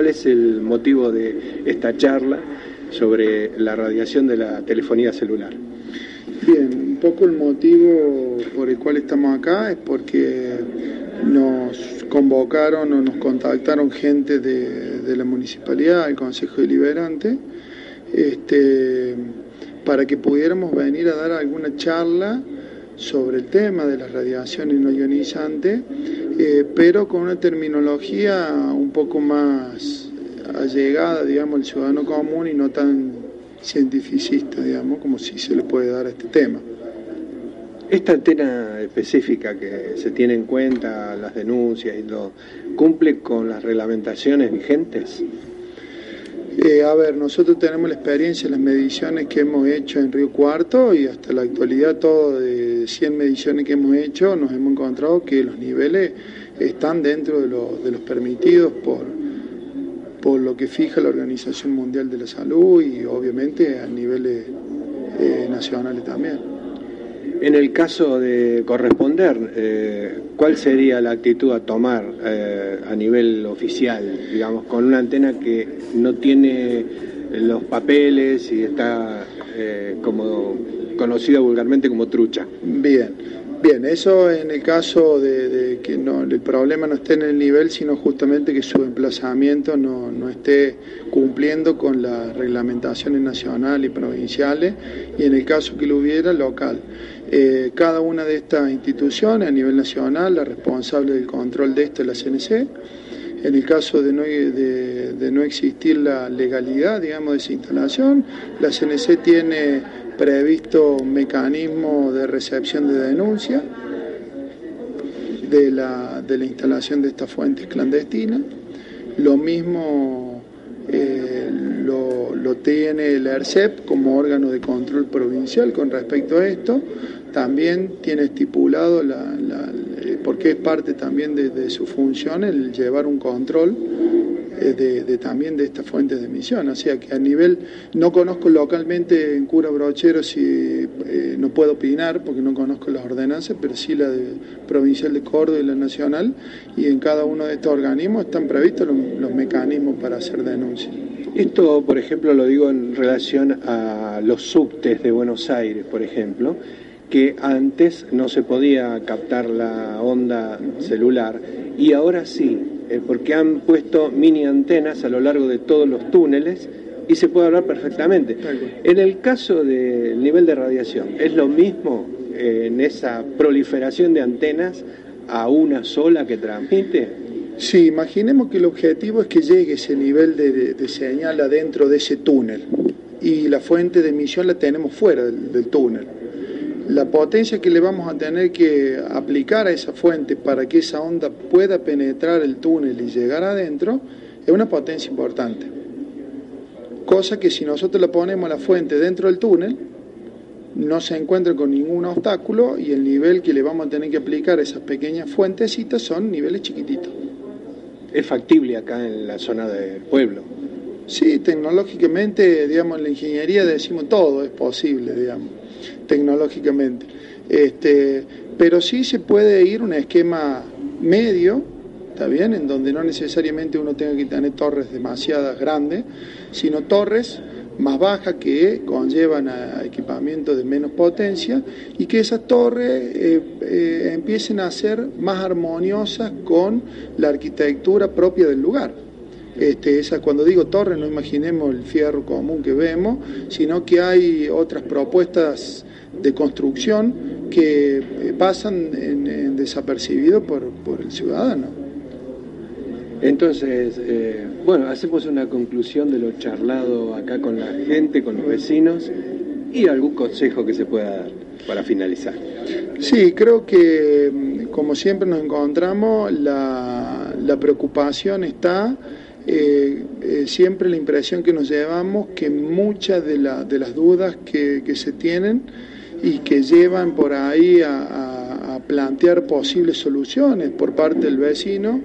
¿Cuál es el motivo de esta charla sobre la radiación de la telefonía celular? Bien, un poco el motivo por el cual estamos acá es porque nos convocaron o nos contactaron gente de, la municipalidad, el Consejo Deliberante, este, para que pudiéramos venir a dar alguna charla sobre el tema de la radiación no ionizante, eh, pero con una terminología un poco más allegada, digamos, al ciudadano común y no tan cientificista, digamos, como si se le puede dar a este tema. Esta antena específica que se tiene en cuenta, las denuncias y todo, ¿cumple con las reglamentaciones vigentes? Eh, a ver, nosotros tenemos la experiencia en las mediciones que hemos hecho en Río Cuarto y hasta la actualidad, todo de 100 mediciones que hemos hecho, nos hemos encontrado que los niveles están dentro de, de los permitidos por, por lo que fija la Organización Mundial de la Salud y obviamente a niveles eh, nacionales también. En el caso de corresponder, eh, ¿cuál sería la actitud a tomar eh, a nivel oficial, digamos, con una antena que no tiene los papeles y está eh, como conocida vulgarmente como trucha? Bien, bien, eso en el caso de, que no, el problema no esté en el nivel, sino justamente que su emplazamiento no, no esté cumpliendo con las reglamentaciones nacionales y provinciales y en el caso que lo hubiera, local. Eh, cada una de estas instituciones a nivel nacional, la responsable del control de esto es la CNC. En el caso de no, de, no existir la legalidad, digamos, de esa instalación, la CNC tiene previsto un mecanismo de recepción de denuncia de la, de la instalación de estas fuentes clandestinas. Lo mismo eh, lo, tiene el ERCEP como órgano de control provincial con respecto a esto también tiene estipulado, la, eh, porque es parte también de, su función, el llevar un control eh, de, también de estas fuentes de emisión. O sea que a nivel, no conozco localmente en Cura Brochero si eh, no puedo opinar porque no conozco las ordenanzas, pero sí la de, provincial de Córdoba y la nacional, y en cada uno de estos organismos están previstos los, los mecanismos para hacer denuncias. Esto, por ejemplo, lo digo en relación a los subtes de Buenos Aires, por ejemplo, que antes no se podía captar la onda celular y ahora sí, eh, porque han puesto mini antenas a lo largo de todos los túneles y se puede hablar perfectamente. En el caso del nivel de radiación, ¿es lo mismo eh, en esa proliferación de antenas a una sola que transmite? Sí, imaginemos que el objetivo es que llegue ese nivel de, señal adentro de ese túnel y la fuente de emisión la tenemos fuera del túnel la potencia que le vamos a tener que aplicar a esa fuente para que esa onda pueda penetrar el túnel y llegar adentro es una potencia importante. Cosa que si nosotros le ponemos la fuente dentro del túnel, no se encuentra con ningún obstáculo y el nivel que le vamos a tener que aplicar a esas pequeñas fuentecitas son niveles chiquititos. ¿Es factible acá en la zona del pueblo? Sí, tecnológicamente, digamos, en la ingeniería decimos todo es posible, digamos tecnológicamente. Este, pero sí se puede ir un esquema medio, ¿está bien? En donde no necesariamente uno tenga que tener torres demasiadas grandes, sino torres más bajas que conllevan a equipamiento de menos potencia y que esas torres eh, eh, empiecen a ser más armoniosas con la arquitectura propia del lugar. Este, esa, cuando digo torre, no imaginemos el fierro común que vemos, sino que hay otras propuestas de construcción que eh, pasan en, desapercibido por, el ciudadano. Entonces, eh, bueno, hacemos una conclusión de lo charlado acá con la gente, con los vecinos y algún consejo que se pueda dar para finalizar. Sí, creo que como siempre nos encontramos, la, la preocupación está eh, eh, siempre la impresión que nos llevamos que muchas de, de las dudas que, se tienen y que llevan por ahí a, plantear posibles soluciones por parte del vecino,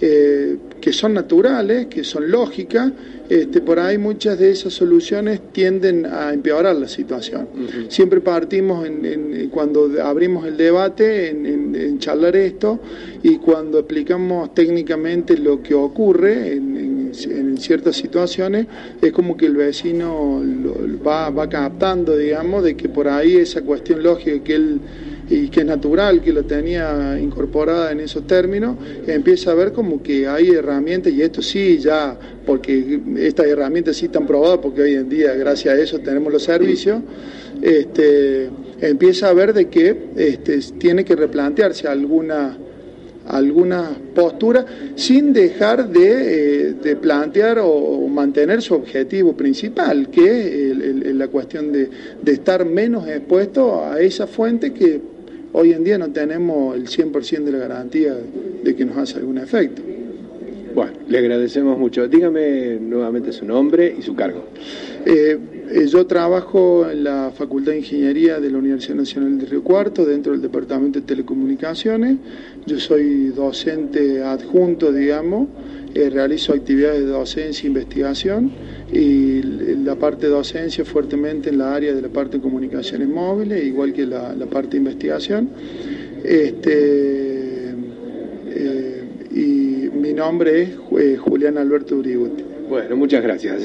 eh, que son naturales, que son lógicas, este, por ahí muchas de esas soluciones tienden a empeorar la situación. Siempre partimos en, cuando abrimos el debate en, charlar esto y cuando explicamos técnicamente lo que ocurre en, ciertas situaciones, es como que el vecino va, va captando, digamos, de que por ahí esa cuestión lógica que él y que es natural que lo tenía incorporada en esos términos, empieza a ver como que hay herramientas, y esto sí ya, porque estas herramientas sí están probadas, porque hoy en día gracias a eso tenemos los servicios, este, empieza a ver de que este, tiene que replantearse alguna alguna postura sin dejar de, eh, plantear o, mantener su objetivo principal, que es la cuestión de, de, estar menos expuesto a esa fuente que Hoy en día no tenemos el 100% de la garantía de que nos hace algún efecto. Bueno, le agradecemos mucho. Dígame nuevamente su nombre y su cargo. Eh, eh, yo trabajo en la Facultad de Ingeniería de la Universidad Nacional de Río Cuarto, dentro del Departamento de Telecomunicaciones. Yo soy docente adjunto, digamos, eh, realizo actividades de docencia e investigación y la parte de docencia fuertemente en la área de la parte de comunicaciones móviles, igual que la, parte de investigación. Este, mi nombre es eh, Julián Alberto Uributi. Bueno, muchas gracias.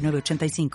85